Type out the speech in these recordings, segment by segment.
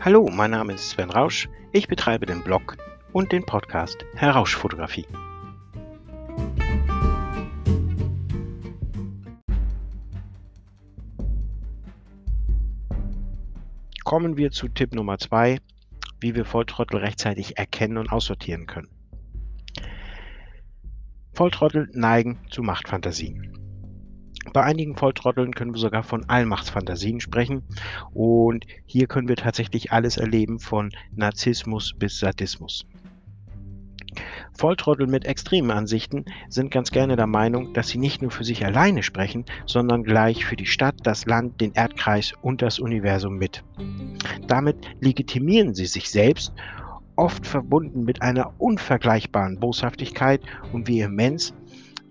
Hallo, mein Name ist Sven Rausch. Ich betreibe den Blog und den Podcast Herr Rausch Fotografie. Kommen wir zu Tipp Nummer 2, wie wir Volltrottel rechtzeitig erkennen und aussortieren können. Volltrottel neigen zu Machtfantasien. Bei einigen Volltrotteln können wir sogar von Allmachtsfantasien sprechen. Und hier können wir tatsächlich alles erleben, von Narzissmus bis Sadismus. Volltrottel mit extremen Ansichten sind ganz gerne der Meinung, dass sie nicht nur für sich alleine sprechen, sondern gleich für die Stadt, das Land, den Erdkreis und das Universum mit. Damit legitimieren sie sich selbst, oft verbunden mit einer unvergleichbaren Boshaftigkeit und Vehemenz,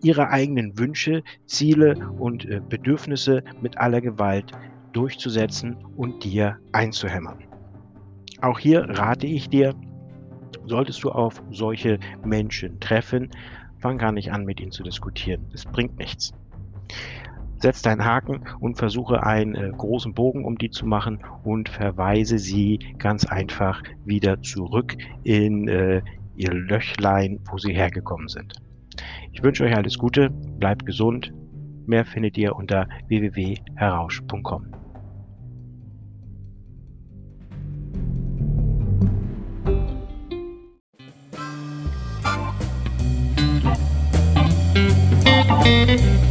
ihre eigenen Wünsche, Ziele und äh, Bedürfnisse mit aller Gewalt durchzusetzen und dir einzuhämmern. Auch hier rate ich dir, solltest du auf solche Menschen treffen, fang gar nicht an, mit ihnen zu diskutieren. Es bringt nichts. Setz deinen Haken und versuche einen äh, großen Bogen um die zu machen und verweise sie ganz einfach wieder zurück in äh, ihr Löchlein, wo sie hergekommen sind. Ich wünsche euch alles Gute, bleibt gesund. Mehr findet ihr unter www.herausch.com. Musik